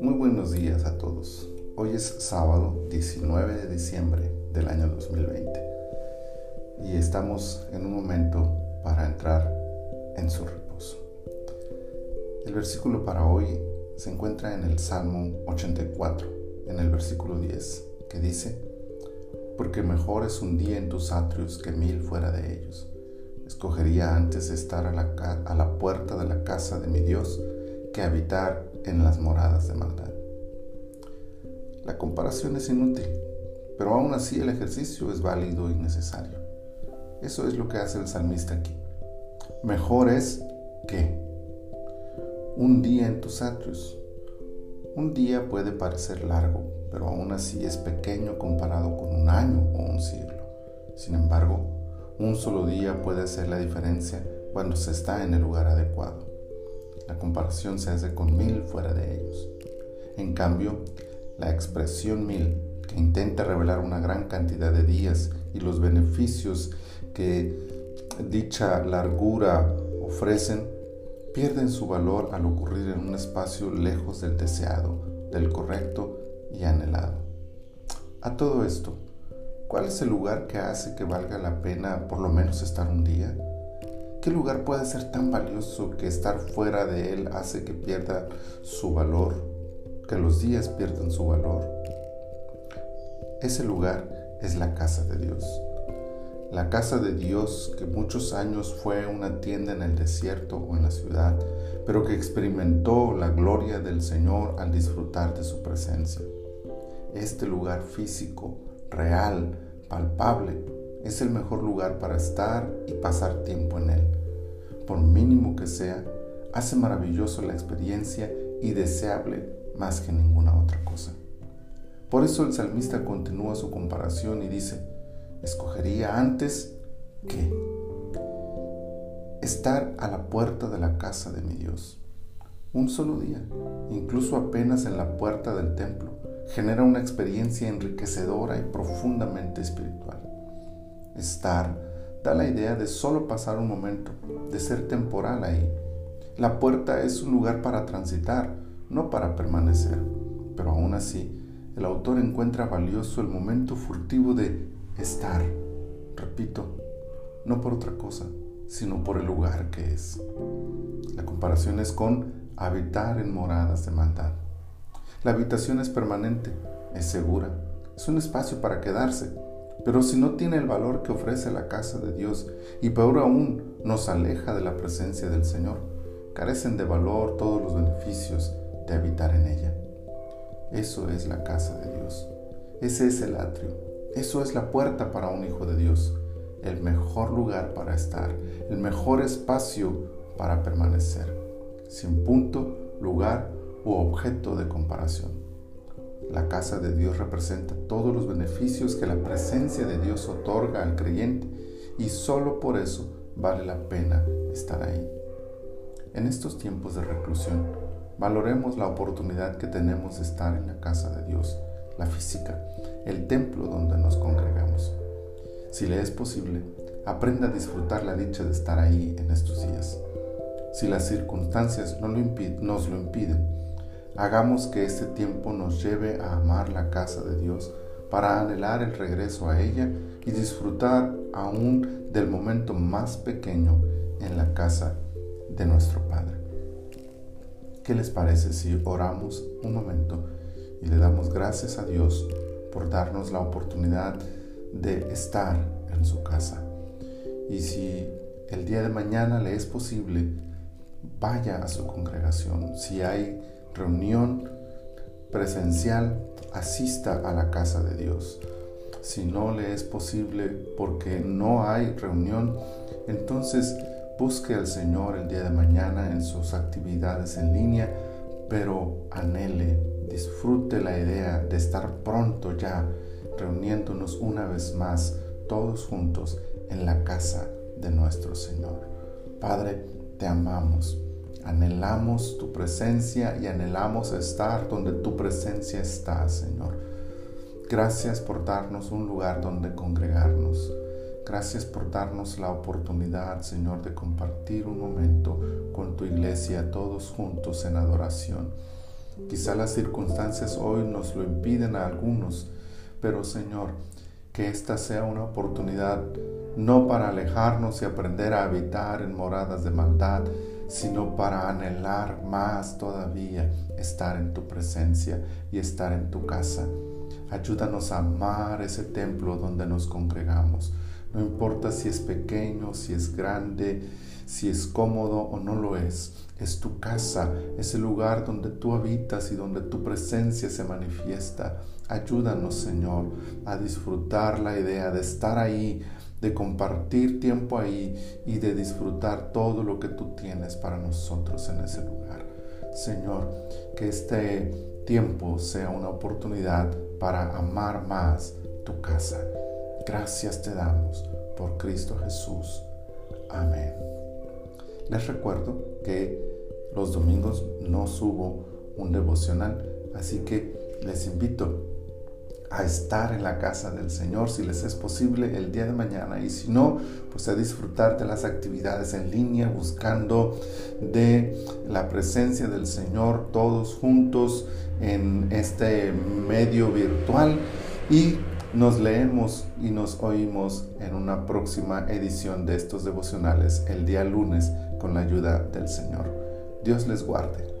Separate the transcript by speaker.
Speaker 1: Muy buenos días a todos. Hoy es sábado 19 de diciembre del año 2020 y estamos en un momento para entrar en su reposo. El versículo para hoy se encuentra en el Salmo 84, en el versículo 10, que dice, porque mejor es un día en tus atrios que mil fuera de ellos. Escogería antes estar a la, puerta de la casa de mi Dios que habitar en las moradas de maldad. La comparación es inútil, pero aún así el ejercicio es válido y necesario. Eso es lo que hace el salmista aquí. Mejor es que un día en tus atrios. Un día puede parecer largo, pero aún así es pequeño comparado con un año o un siglo. Sin embargo, un solo día puede hacer la diferencia cuando se está en el lugar adecuado. La comparación se hace con mil fuera de ellos. En cambio, la expresión mil, que intenta revelar una gran cantidad de días y los beneficios que dicha largura ofrecen, pierden su valor al ocurrir en un espacio lejos del deseado, del correcto y anhelado. A todo esto, ¿cuál es el lugar que hace que valga la pena por lo menos estar un día? ¿Qué lugar puede ser tan valioso que estar fuera de él hace que pierda su valor, que los días pierdan su valor? Ese lugar es la casa de Dios la casa de Dios, que muchos años fue una tienda en el desierto o en la ciudad, pero que experimentó la gloria del Señor al disfrutar de su presencia. Este lugar físico, real, palpable, es el mejor lugar para estar y pasar tiempo en él. Por mínimo que sea, hace maravilloso la experiencia y deseable más que ninguna otra cosa. Por eso el salmista continúa su comparación y dice, escogería antes que estar a la puerta de la casa de mi Dios. Un solo día, incluso apenas en la puerta del templo, genera una experiencia enriquecedora y profundamente espiritual. Estar da la idea de solo pasar un momento, de ser temporal ahí. La puerta es un lugar para transitar, no para permanecer. Pero aún así, el autor encuentra valioso el momento furtivo de estar, repito, no por otra cosa, sino por el lugar que es. La comparación es con habitar en moradas de maldad. La habitación es permanente, es segura, es un espacio para quedarse, pero si no tiene el valor que ofrece la casa de Dios y peor aún nos aleja de la presencia del Señor, carecen de valor todos los beneficios de habitar en ella. Eso es la casa de Dios. Ese es el atrio, eso es la puerta para un hijo de Dios, el mejor lugar para estar, el mejor espacio para permanecer, sin punto, lugar u objeto de comparación. La casa de Dios representa todos los beneficios que la presencia de Dios otorga al creyente y solo por eso vale la pena estar ahí. En estos tiempos de reclusión, valoremos la oportunidad que tenemos de estar en la casa de Dios la física, el templo donde nos congregamos. Si le es posible, aprenda a disfrutar la dicha de estar ahí en estos días. Si las circunstancias no lo nos lo impiden, hagamos que este tiempo nos lleve a amar la casa de Dios para anhelar el regreso a ella y disfrutar aún del momento más pequeño en la casa de nuestro Padre. ¿Qué les parece si oramos un momento y le damos gracias a Dios por darnos la oportunidad de estar en su casa. Y si el día de mañana le es posible, vaya a su congregación. Si hay reunión presencial, asista a la casa de Dios. Si no le es posible porque no hay reunión, entonces busque al Señor el día de mañana en sus actividades en línea, pero anhele disfrute la idea de estar pronto ya reuniéndonos una vez más todos juntos en la casa de nuestro Señor. Padre, te amamos, anhelamos tu presencia y anhelamos estar donde tu presencia está, Señor. Gracias por darnos un lugar donde congregarnos. Gracias por darnos la oportunidad, Señor, de compartir un momento con tu iglesia todos juntos en adoración. Quizá las circunstancias hoy nos lo impiden a algunos, pero Señor, que esta sea una oportunidad no para alejarnos y aprender a habitar en moradas de maldad, sino para anhelar más todavía estar en tu presencia y estar en tu casa. Ayúdanos a amar ese templo donde nos congregamos. No importa si es pequeño, si es grande, si es cómodo o no lo es. Es tu casa, es el lugar donde tú habitas y donde tu presencia se manifiesta. Ayúdanos, Señor, a disfrutar la idea de estar ahí, de compartir tiempo ahí y de disfrutar todo lo que tú tienes para nosotros en ese lugar. Señor, que este tiempo sea una oportunidad para amar más tu casa. Gracias te damos por Cristo Jesús. Amén. Les recuerdo que los domingos no subo un devocional, así que les invito a estar en la casa del Señor si les es posible el día de mañana y si no, pues a disfrutar de las actividades en línea buscando de la presencia del Señor todos juntos en este medio virtual y nos leemos y nos oímos en una próxima edición de estos devocionales el día lunes con la ayuda del Señor. Dios les guarde.